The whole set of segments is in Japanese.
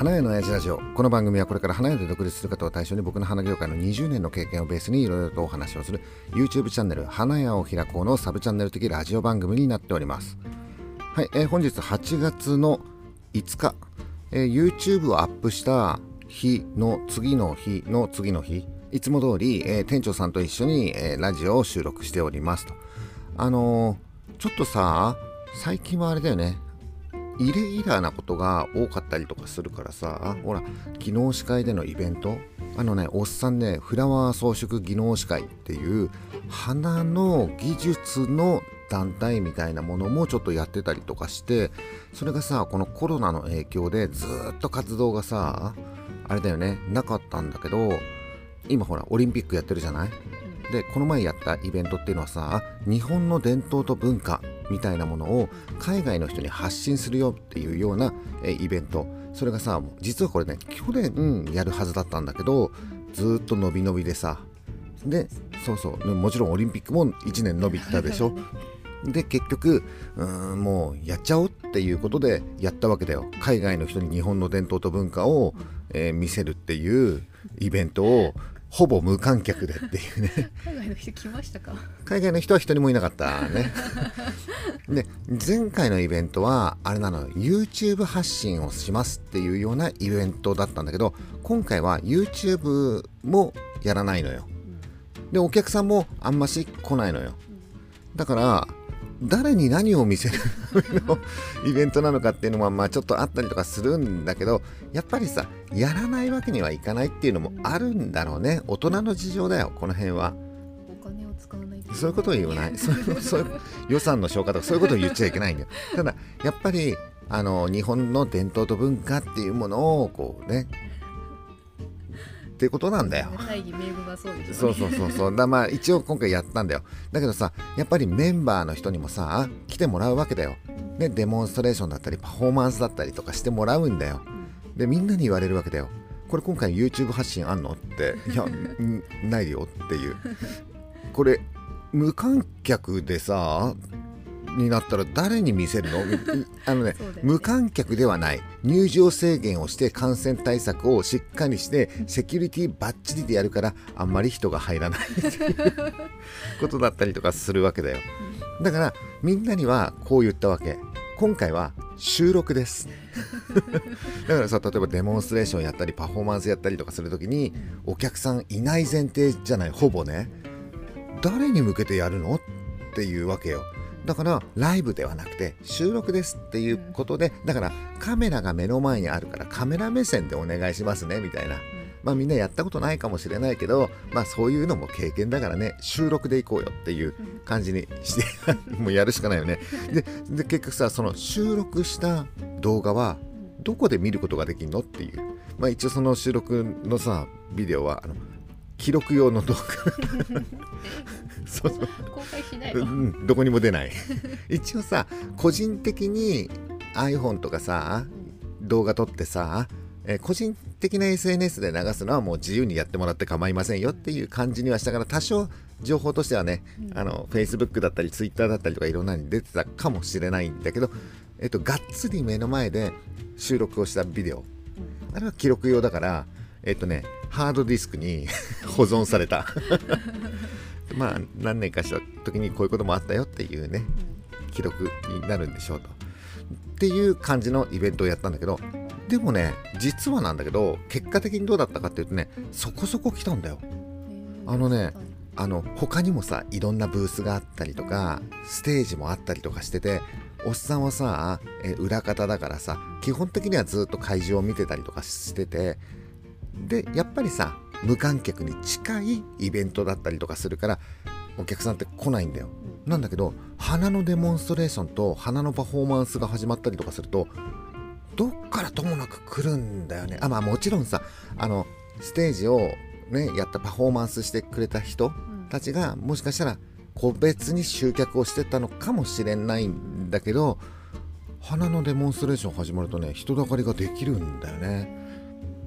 花屋の親父ラジオ。この番組はこれから花屋で独立する方を対象に僕の花業界の20年の経験をベースにいろいろとお話をする YouTube チャンネル花屋を開こうのサブチャンネル的ラジオ番組になっております。はい、えー本日8月の5日、えー YouTube をアップした日の次の日の次の日。いつも通り、えー店長さんと一緒に、えーラジオを収録しておりますと。あのーちょっとさ最近はあれだよね。イレギュラーなことが多かったりとかするからさほら技能司会でのイベントあのねおっさんねフラワー装飾技能司会っていう花の技術の団体みたいなものもちょっとやってたりとかしてそれがさこのコロナの影響でずっと活動がさあれだよねなかったんだけど今ほらオリンピックやってるじゃない？でこの前やったイベントっていうのはさ日本の伝統と文化みたいなものを海外の人に発信するよっていうようなえイベント。それがさ実はこれね去年やるはずだったんだけどずーっと伸び伸びでさでそうそうもちろんオリンピックも1年伸びたでしょ。で結局うーんもうやっちゃおうっていうことでやったわけだよ。海外の人に日本の伝統と文化を、えー見せるっていうイベントをほぼ無観客でっていうね。海外の人来ましたか？海外の人は一人もいなかったね。で前回のイベントはあれなの YouTube 発信をしますっていうようなイベントだったんだけど今回は YouTube もやらないのよ。でお客さんもあんまし来ないのよ。だから誰に何を見せるための？イベントなのかっていうのはまあちょっとあったりとかするんだけどやっぱりさやらないわけにはいかないっていうのもあるんだろうね。大人の事情だよこの辺は。お金を使わないとそういうことを言わない。そういうそういう予算の消化とかそういうことを言っちゃいけないんだよ。ただやっぱりあの日本の伝統と文化っていうものをこうねっていうことなんだよ。大義名分はそうでしょそうそうそうそう。だまあ一応今回やったんだよ。だけどさやっぱりメンバーの人にもさ来てもらうわけだよ、ね、デモンストレーションだったりパフォーマンスだったりとかしてもらうんだよ。でみんなに言われるわけだよ。これ今回 YouTube 発信あんのって。いやんないよっていう。これ無観客でさになったら誰に見せるの？み あのねね。無観客ではない。入場制限をして感染対策をしっかりしてセキュリティバッチリでやるからあんまり人が入らないっていうことだったりとかするわけだよ。だからみんなにはこう言ったわけ。今回は収録です。だからさ例えばデモンストレーションやったりパフォーマンスやったりとかするときにお客さんいない前提じゃない。ほぼね。誰に向けてやるの？っていうわけよだからライブではなくて収録ですっていうことでだからカメラが目の前にあるからカメラ目線でお願いしますねみたいな。まあみんなやったことないかもしれないけどまあそういうのも経験だからね収録でいこうよっていう感じにしてもうやるしかないよね。でで結局さその収録した動画はどこで見ることができるのっていう。まあ一応その収録のさビデオはあの記録用の動画 そうそう。公開しないの。うん、どこにも出ない。一応さ個人的に iPhone とかさ動画撮ってさ、えー個人的な SNS で流すのはもう自由にやってもらって構いませんよっていう感じにはしたから多少情報としてはね、あの Facebook だったり Twitter だったりとかいろんなのに出てたかもしれないんだけど、えっと、がっつり目の前で収録をしたビデオ。あれは記録用だからえっとねハードディスクに 保存されたまあ何年かした時にこういうこともあったよっていうね記録になるんでしょうと。っていう感じのイベントをやったんだけどでもね実はなんだけど結果的にどうだったかっていうとねそこそこ来たんだよ。あのねあの他にもさいろんなブースがあったりとかステージもあったりとかしてておっさんはさえ裏方だからさ基本的にはずっと会場を見てたりとかしててでやっぱりさ無観客に近いイベントだったりとかするからお客さんって来ないんだよ。なんだけど花のデモンストレーションと花のパフォーマンスが始まったりとかするとどっからともなく来るんだよね。あまあもちろんさあのステージをねやったパフォーマンスしてくれた人たちがもしかしたら個別に集客をしてたのかもしれないんだけど花のデモンストレーション始まるとね人だかりができるんだよね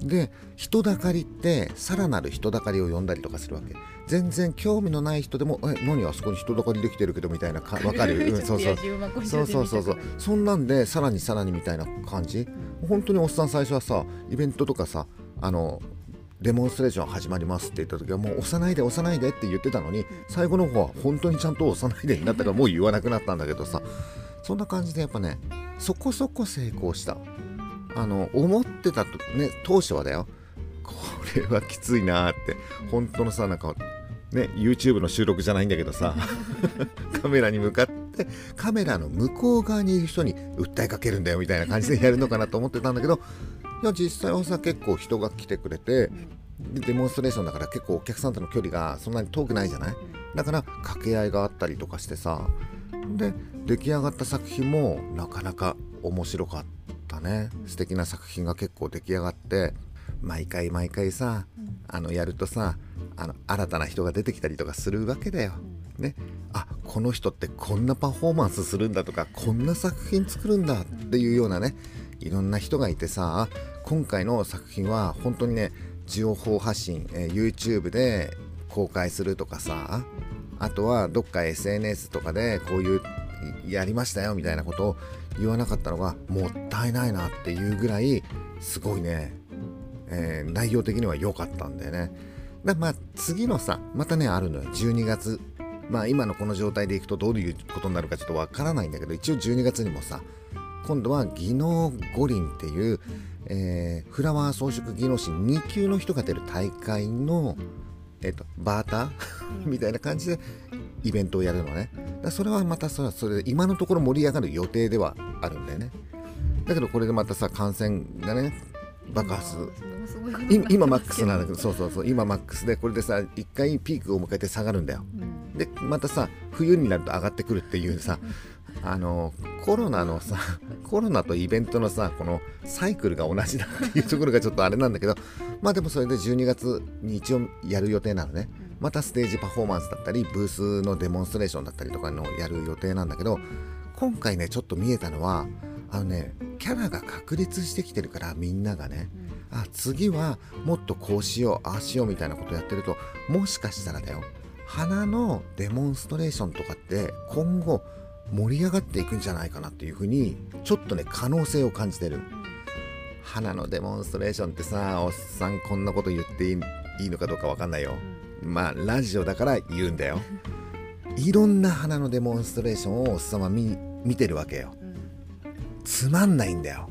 で人だかりってさらなる人だかりを呼んだりとかするわけ。全然興味のない人でも「え何あそこに人だかりできてるけど」みたいなか 分かる、うん、そうそう。そうそうそうそう。そんなんでさらにさらにみたいな感じ？本当におっさん最初はさイベントとかさあのデモンストレーション始まりますって言った時はもう押さないで押さないでって言ってたのに最後の方は本当にちゃんと押さないでになったからもう言わなくなったんだけどさ。そんな感じでやっぱねそこそこ成功したあの思ってたとね当初はだよこれはきついなって本当のさなんかね YouTube の収録じゃないんだけどさ カメラに向かってカメラの向こう側にいる人に訴えかけるんだよみたいな感じでやるのかなと思ってたんだけどいや実際はさ結構人が来てくれてデモンストレーションだから結構お客さんとの距離がそんなに遠くないじゃない？だから掛け合いがあったりとかしてさで出来上がった作品もなかなか面白かったね素敵な作品が結構出来上がって毎回毎回さあのやるとさあの新たな人が出てきたりとかするわけだよ。ね、あこの人ってこんなパフォーマンスするんだとかこんな作品作るんだっていうようなねいろんな人がいてさ今回の作品は本当にね情報発信、えー、YouTube で公開するとかさあとはどっか SNS とかでこういうやりましたよみたいなことを言わなかったのがもったいないなっていうぐらいすごいね、えー、内容的には良かったんだよね。だまあ次のさまたねあるのよ。12月。まあ今のこの状態でいくとどういうことになるかちょっとわからないんだけど一応12月にもさ今度は技能五輪っていう、えー、フラワー装飾技能士2級の人が出る大会の、えーと、バーター？みたいな感じでイベントをやるのね。だそれはまたそれそれで今のところ盛り上がる予定ではあるんだよね。だけどこれでまたさ感染がね爆発。今マックスなんだけどそうそうそう。今マックスでこれでさ一回ピークを迎えて下がるんだよ、うん、でまたさ冬になると上がってくるっていうさあのコロナのさ コロナとイベントのさこのサイクルが同じだっていうところがちょっとあれなんだけどまあでもそれで12月に一応やる予定なのねまたステージパフォーマンスだったりブースのデモンストレーションだったりとかのやる予定なんだけど今回ねちょっと見えたのはあのねキャラが確立してきてるからみんながね、あ次はもっとこうしようああしようみたいなことやってるともしかしたらだよ花のデモンストレーションとかって今後盛り上がっていくんじゃないかなっていうふうにちょっとね可能性を感じてる。花のデモンストレーションってさおっさんこんなこと言っていいのかどうかわかんないよまあラジオだから言うんだよ。いろんな花のデモンストレーションをおっさんは見見てるわけよ。つまんないんだよ。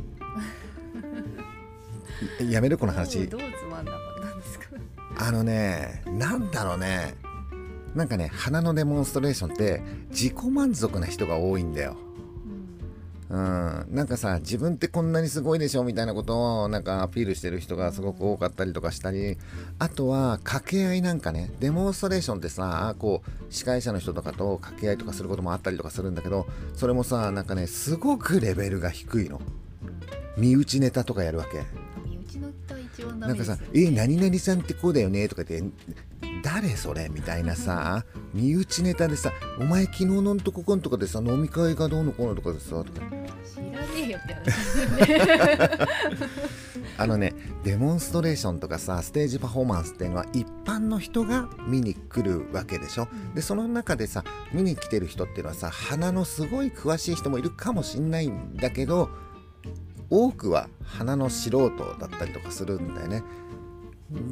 やめるこの話。どうつまんなかったんですか？あのねなんだろうね。なんかね花のデモンストレーションって自己満足な人が多いんだよ。うん、なんかさ自分ってこんなにすごいでしょみたいなことをなんかアピールしてる人がすごく多かったりとかしたりあとは掛け合いなんかね。デモンストレーションってさこう司会者の人とかと掛け合いとかすることもあったりとかするんだけどそれもさなんかねすごくレベルが低いの。身内ネタとかやるわけ。身内の一番なんかさ「え何々さんってこうだよね」とか言って誰それ？みたいなさ 身内ネタでさ「お前昨日のんとここんとかでさ飲み会がどうのこうのとかでさ」とか。知らねえよって話あのねデモンストレーションとかさステージパフォーマンスっていうのは一般の人が見に来るわけでしょ、でその中でさ見に来てる人っていうのはさ花のすごい詳しい人もいるかもしんないんだけど多くは花の素人だったりとかするんだよね。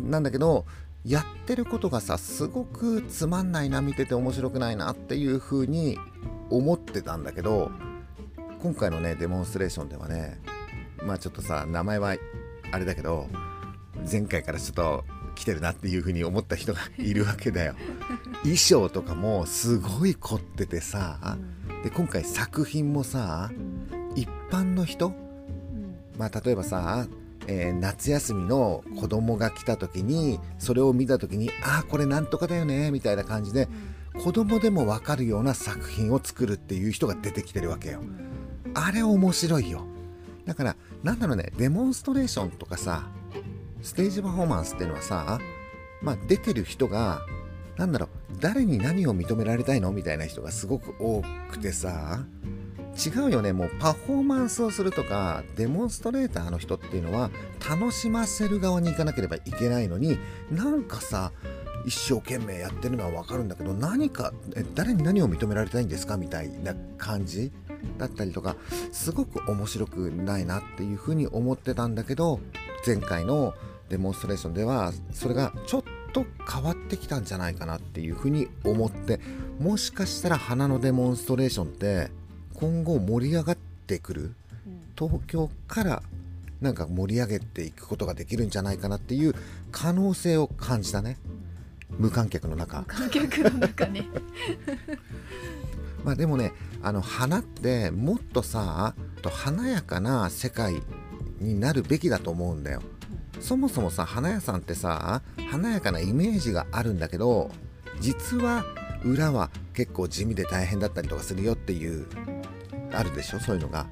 なんだけどやってることがさすごくつまんないな見てて面白くないなっていう風に思ってたんだけど今回のねデモンストレーションではねまあちょっとさ名前はあれだけど前回からちょっと来てるなっていう風に思った人がいるわけだよ。衣装とかもすごい凝っててさで今回作品もさ一般の人？まあ例えばさえー、夏休みの子供が来た時にそれを見た時にああこれなんとかだよねみたいな感じで子供でも分かるような作品を作るっていう人が出てきてるわけよ。あれ面白いよ。だからなんだろうねデモンストレーションとかさステージパフォーマンスっていうのはさまあ出てる人がなんだろう誰に何を認められたいの？みたいな人がすごく多くてさ違うよね。もうパフォーマンスをするとかデモンストレーターの人っていうのは楽しませる側に行かなければいけないのになんかさ一生懸命やってるのは分かるんだけど何か誰に何を認められたいんですか？みたいな感じだったりとかすごく面白くないなっていうふうに思ってたんだけど前回のデモンストレーションではそれがちょっと変わってきたんじゃないかなっていうふうに思ってもしかしたら花のデモンストレーションって今後盛り上がってくるうん。東京からなんか盛り上げていくことができるんじゃないかなっていう可能性を感じたね。無観客の中。観客の中ね。まあでもねあの花ってもっとさと華やかな世界になるべきだと思うんだよ。そもそもさ花屋さんってさ華やかなイメージがあるんだけど実は裏は結構地味で大変だったりとかするよっていうあるでしょそういうのが。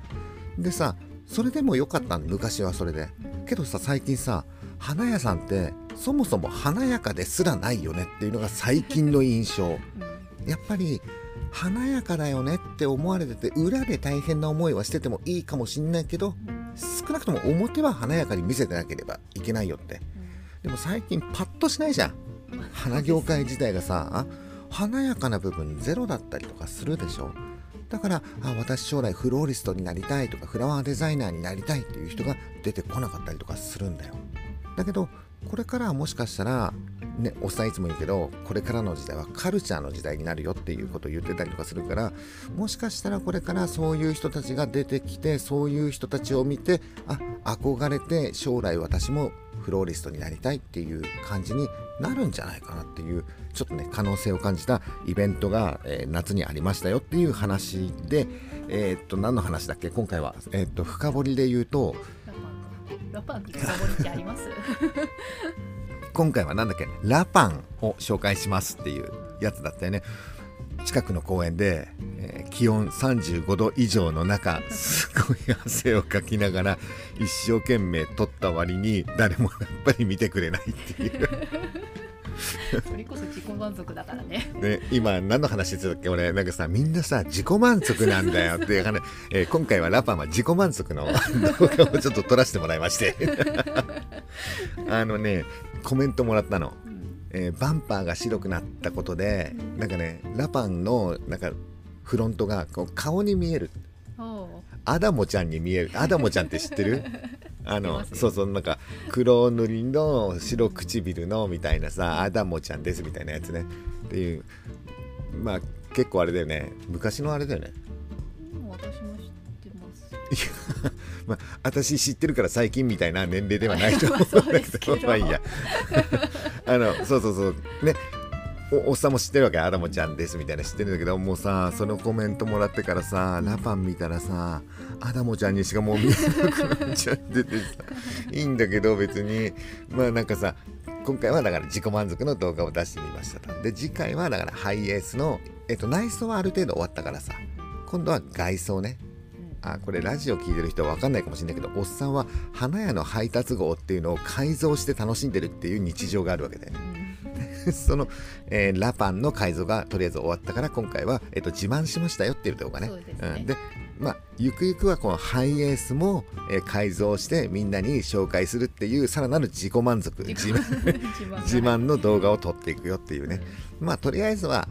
でさそれでも良かったの昔はそれで。けどさ最近さ花屋さんってそもそも華やかですらないよねっていうのが最近の印象。やっぱり華やかだよねって思われてて裏で大変な思いはしててもいいかもしんないけど少なくとも表は華やかに見せてなければいけないよって。でも最近パッとしないじゃん。花業界自体がさ華やかな部分ゼロだったりとかするでしょだからあ私将来フローリストになりたいとかフラワーデザイナーになりたいっていう人が出てこなかったりとかするんだよ。だけどこれからはもしかしたらねおっさんいつも言うけどこれからの時代はカルチャーの時代になるよっていうことを言ってたりとかするからもしかしたらこれからそういう人たちが出てきてそういう人たちを見てあ憧れて将来私もフローリストになりたいっていう感じになるんじゃないかなっていうちょっとね可能性を感じたイベントが、えー夏にありましたよっていう話でえーっと何の話だっけ？今回は、えーっと深掘りで言うと。ラパンってラパンって深掘りってあります？今回は何だっけ？ラパンを紹介しますっていうやつだったよね。近くの公園で、えー気温35度以上の中すごい汗をかきながら一生懸命撮った割に誰もやっぱり見てくれないっていう それこそ自己満足だからね。で今何の話してたっけ？俺なんかさみんなさ自己満足なんだよっていう話、えー今回はラパンは自己満足の 動画をちょっと撮らせてもらいまして。あのねコメントもらったの。うん。えーバンパーが白くなったことでなんかねラパンのなんかフロントがこう顔に見える。アダモちゃんに見える。アダモちゃんって知ってる？あのそうそうなんか黒塗りの白唇のみたいなさアダモちゃんですみたいなやつね。っていう。まあ結構あれだよね。昔のあれだよね。私も知ってます。まあ、私知ってるから最近みたいな年齢ではないと思ううんだけど。まあ いいや。あのそうそうそう。ねおおっさんも知ってるわけ？アダモちゃんですみたいな知ってるんだけどもうさそのコメントもらってからさラパン見たらさアダモちゃんにしかもう見えなくなっちゃっててさ いいんだけど別にまあなんかさ今回はだから自己満足の動画を出してみましたと。で次回はだからハイエースの、えっと、内装はある程度終わったからさ今度は外装ね。あこれラジオ聞いてる人は分かんないかもしれないけどおっさんは花屋の配達号っていうのを改造して楽しんでるっていう日常があるわけでうん その、えーラパンの改造がとりあえず終わったから今回は、えっと自慢しましたよっていう動画ね。ですね。ん、でまあゆくゆくはこのハイエースも、えー改造してみんなに紹介するっていうさらなる自己満足自慢の動画を撮っていくよっていうね。まあとりあえずは、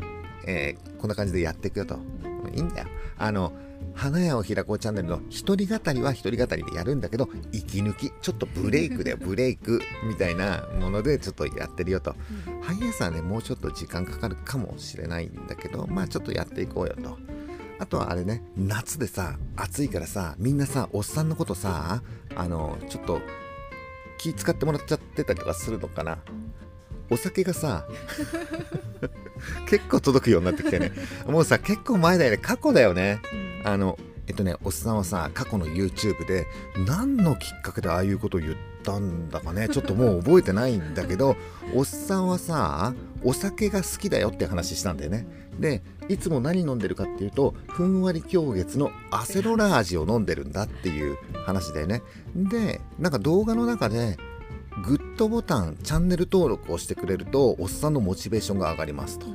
えーこんな感じでやっていくよと。いいんだよ。あの花屋を開こうチャンネルの一人語りは一人語りでやるんだけど息抜きちょっとブレイクだよ。ブレイクみたいなものでちょっとやってるよと。うん。ハイエースはねもうちょっと時間かかるかもしれないんだけどまあちょっとやっていこうよと。あとはあれね夏でさ暑いからさみんなさおっさんのことさあのちょっと気使ってもらっちゃってたりとかするのかな。お酒がさ 結構届くようになってきてね。もうさ結構前だよね。過去だよね。うんあのえっとねおっさんはさ過去の YouTube で何のきっかけでああいうことを言ったんだかねちょっともう覚えてないんだけど おっさんはさお酒が好きだよって話したんだよね。でいつも何飲んでるかっていうとふんわり狂月のアセロラ味を飲んでるんだっていう話だよね。でなんか動画の中でグッドボタンチャンネル登録をしてくれるとおっさんのモチベーションが上がりますと。うん。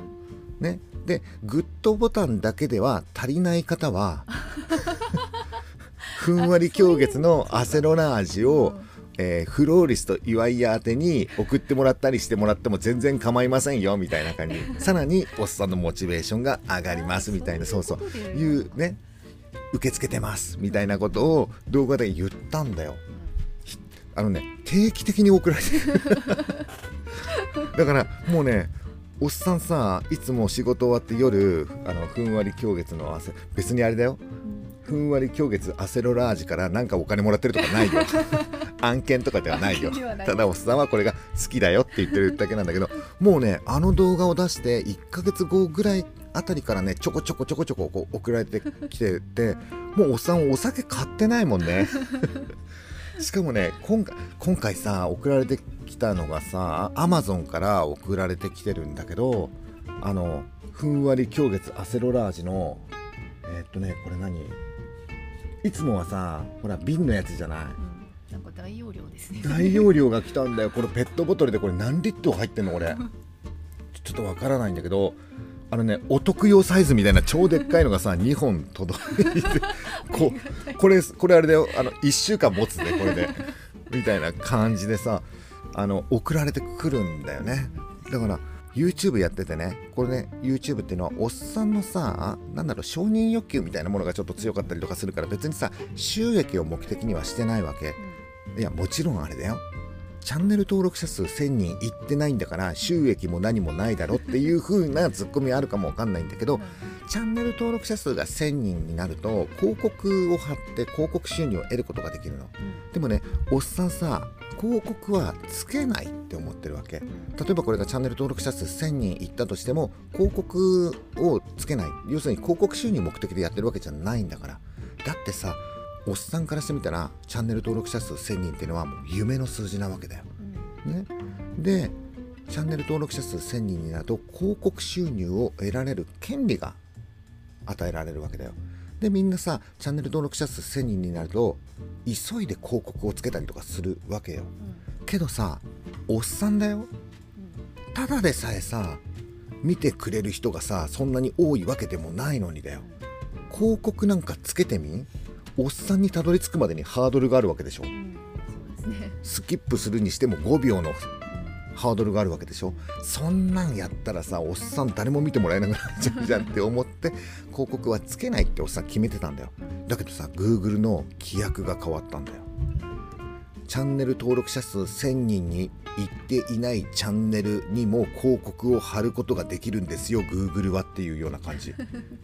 ね、でグッドボタンだけでは足りない方は ふんわり狂月のアセロラ味を、えー、フローリスと岩井宛てに送ってもらったりしてもらっても全然構いませんよみたいな感じ。さらにおっさんのモチベーションが上がりますみたいな。そうそう。いうね受け付けてますみたいなことを動画で言ったんだよ。あのね定期的に送られてる。だからもうねおっさんさいつも仕事終わって夜あのふんわり狂月の汗別にあれだよ。ふんわり狂月アセロラージからなんかお金もらってるとかないよ。案件とかではないよ。ただおっさんはこれが好きだよって言ってるだけなんだけどもうねあの動画を出して1ヶ月後ぐらいあたりからねちょこちょこちょこちょここう送られてきててもうおっさんお酒買ってないもんね しかもね今回今回さ送られてきたのがさアマゾンから送られてきてるんだけどあのふんわり狂月アセロラージのえー、っとねこれ何？いつもはさほら瓶のやつじゃない、うん、なんか大容量ですね。大容量が来たんだよ。これペットボトルでこれ何リットル入ってんのこれ。ちょっとわからないんだけどあのねお得用サイズみたいな超でっかいのがさ 2本届いてここれこれあれだよ。あの1週間持つねこれで。みたいな感じでさあの送られてくるんだよね。だから YouTube やっててねこれね YouTube っていうのはおっさんのさなんだろう承認欲求みたいなものがちょっと強かったりとかするから別にさ収益を目的にはしてないわけ。いやもちろんあれだよチャンネル登録者数1000人いってないんだから収益も何もないだろっていう風なツッコミあるかもわかんないんだけどチャンネル登録者数が1000人になると広告を貼って広告収入を得ることができるの、でもねおっさんさ広告はつけないって思ってるわけ。例えばこれがチャンネル登録者数1000人いったとしても広告をつけない。要するに広告収入目的でやってるわけじゃないんだから。だってさおっさんからしてみたらチャンネル登録者数1000人っていうのはもう夢の数字なわけだよ。ね、でチャンネル登録者数1000人になると広告収入を得られる権利が与えられるわけだよ。でみんなさチャンネル登録者数1000人になると急いで広告をつけたりとかするわけよ。けどさおっさんだよ。ただでさえさ見てくれる人がさそんなに多いわけでもないのにだよ。広告なんかつけてみ？おっさんにたどり着くまでにハードルがあるわけでしょ、うんね、スキップするにしても5秒のハードルがあるわけでしょ。そんなんやったらさおっさん誰も見てもらえなくなっちゃうじゃんって思って広告はつけないっておっさん決めてたんだよ。だけどさ Google の規約が変わったんだよ。チャンネル登録者数1000人に行っていないチャンネルにも広告を貼ることができるんですよ Google はっていうような感じ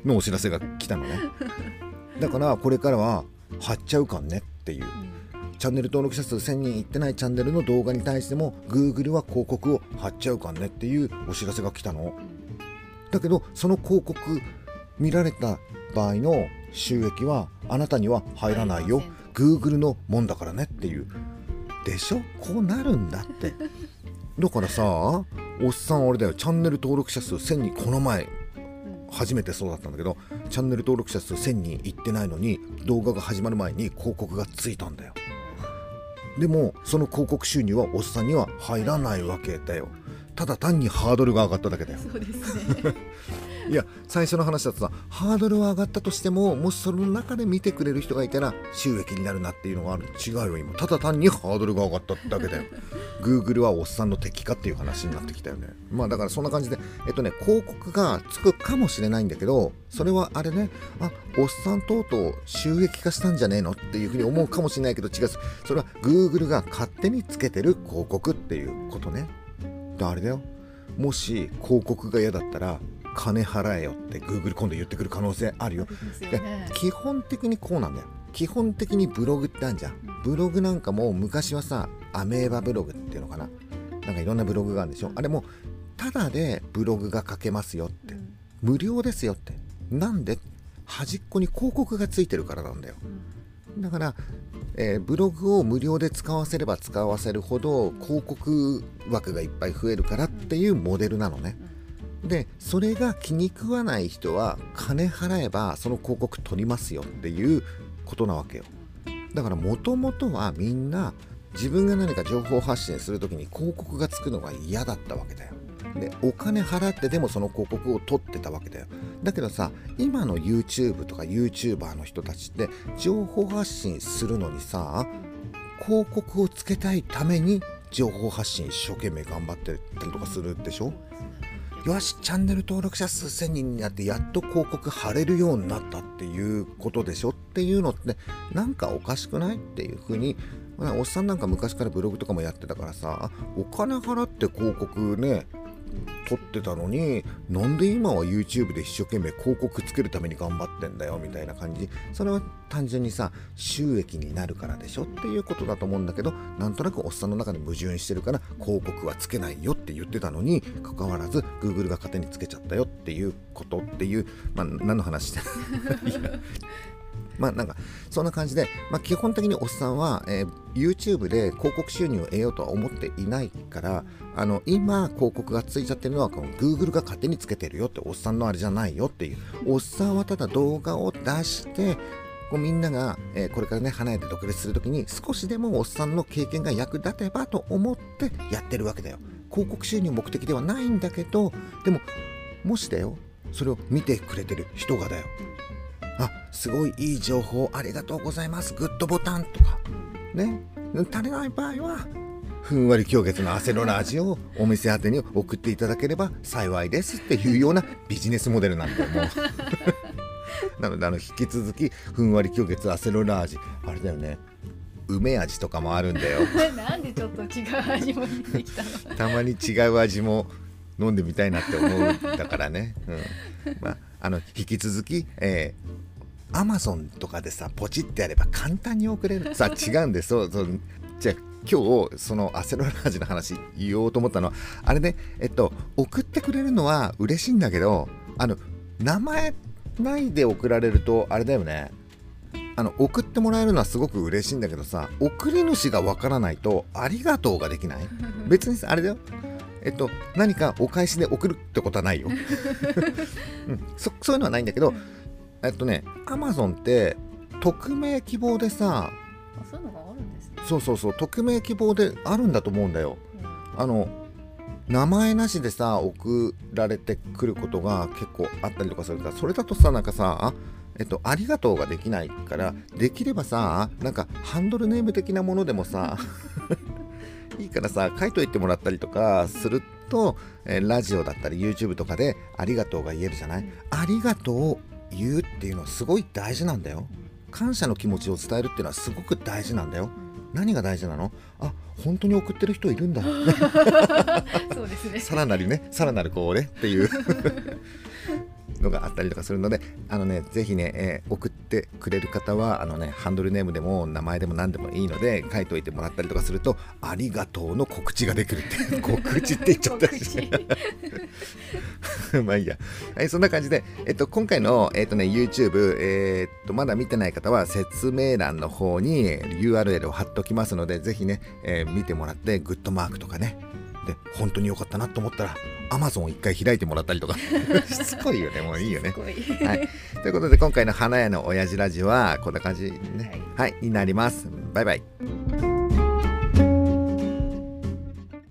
のお知らせが来たのねだからこれからは貼っちゃうかんねっていう、チャンネル登録者数1000人いってないチャンネルの動画に対しても Google は広告を貼っちゃうかんねっていうお知らせが来たの。だけどその広告見られた場合の収益はあなたには入らないよ。Google のもんだからねっていう。でしょ？こうなるんだって。だからさおっさんあれだよ。チャンネル登録者数1000人この前初めてそうだったんだけどチャンネル登録者数1000人いってないのに動画が始まる前に広告がついたんだよ。でもその広告収入はおっさんには入らないわけだよ。ただ単にハードルが上がっただけだよ。そうですね。いや最初の話だとさハードルは上がったとしてももしその中で見てくれる人がいたら収益になるなっていうのがある。違うよ今。ただ単にハードルが上がっただけだよ。Google はおっさんの敵かっていう話になってきたよね。まあだからそんな感じでえっとね広告がつくかもしれないんだけどそれはあれねあおっさんとうとう収益化したんじゃねえのっていうふうに思うかもしれないけど違う。それは Google が勝手につけてる広告っていうことね。あれだよ。もし広告が嫌だったら金払えよって Google 今度言ってくる可能性あるよ。ね、基本的にこうなんだよ。基本的にブログってあるじゃん。ブログなんかも昔はさ、アメーバブログっていうのかな。なんかいろんなブログがあるんでしょ。あれも、ただでブログが書けますよって。無料ですよって。なんで？端っこに広告がついてるからなんだよ。だから、えー、ブログを無料で使わせれば使わせるほど広告枠がいっぱい増えるからっていうモデルなのね。でそれが気に食わない人は金払えばその広告取りますよっていうことなわけよ。だからもともとはみんな自分が何か情報発信する時に広告がつくのが嫌だったわけだよ。でお金払ってでもその広告を取ってたわけだよ。だけどさ今の YouTube とか YouTuber の人たちって情報発信するのにさ広告をつけたいために情報発信一生懸命頑張ってたりとかするでしょ？よしチャンネル登録者数1000人になってやっと広告貼れるようになったっていうことでしょっていうのってなんかおかしくないっていうふうにおっさんなんか昔からブログとかもやってたからさお金払って広告ね撮ってたのになんで今は YouTube で一生懸命広告つけるために頑張ってんだよみたいな感じ。それは単純にさ収益になるからでしょっていうことだと思うんだけどなんとなくおっさんの中で矛盾してるから広告はつけないよって言ってたのにかかわらず Google が勝手につけちゃったよっていうことっていうまあ何の話して まあなんかそんな感じで、まあ、基本的におっさんは、えー、YouTube で広告収入を得ようとは思っていないからあの今広告がついちゃってるのはこの Google が勝手につけてるよっておっさんのあれじゃないよっていう。おっさんはただ動画を出してこうみんなが、えー、これからね離れて独立する時に少しでもおっさんの経験が役立てばと思ってやってるわけだよ。広告収入目的ではないんだけどでももしだよそれを見てくれてる人がだよ。あすごいいい情報ありがとうございます。グッドボタンとか。ね。足りない場合はふんわり狂月のアセロラージをお店宛てに送っていただければ幸いですっていうようなビジネスモデルなんだよもう。なのであの引き続きふんわり狂月アセロラージ。あれだよね。梅味とかもあるんだよ。なんでちょっと違う味も出てきたの？たまに違う味も飲んでみたいなって思うんだからね、うん。まあ、あの引き続き、えー、アマゾンとかでさポチってやれば簡単に送れる。さ違うんです。そうそう。じゃあ今日そのアセロラージの話言おうと思ったのはあれねえっと送ってくれるのは嬉しいんだけどあの名前ないで送られるとあれだよね。あの送ってもらえるのはすごく嬉しいんだけどさ送り主がわからないとありがとうができない。別にあれだよ。えっと、何かお返しで送るってことはないよ、うん、そそういうのはないんだけど、えっとねアマゾンって匿名希望でさそういうのがあるんですね。そうそうそう匿名希望であるんだと思うんだよ、あの名前なしでさ送られてくることが結構あったりとかするからそれだとさなんかさえっと、ありがとうができないからできればさなんかハンドルネーム的なものでもさ いいからさ書いといてもらったりとかすると、えー、ラジオだったり YouTube とかでありがとうが言えるじゃない？ありがとうを言うっていうのはすごい大事なんだよ。感謝の気持ちを伝えるっていうのはすごく大事なんだよ。何が大事なの？あ本当に送ってる人いるんだ。そうですね。さらなるね。さらなるこうね。っていうのがあったりとかするのであのねぜひね、えー、送ってくれる方はあのねハンドルネームでも名前でも何でもいいので書いといてもらったりとかするとありがとうの告知ができるって 告知って言っちゃったし まあいいや、はい、そんな感じで、えっと、今回の、えっとね、YouTube、えー、っとまだ見てない方は説明欄の方に URL を貼っておきますのでぜひね、えー、見てもらってグッドマークとかねで本当に良かったなと思ったらアマゾンを一回開いてもらったりとか しつこいよねもういいよね。はい、ということで今回の花屋の親父ラジオはこんな感じね、はい、はい、になります。バイバイ。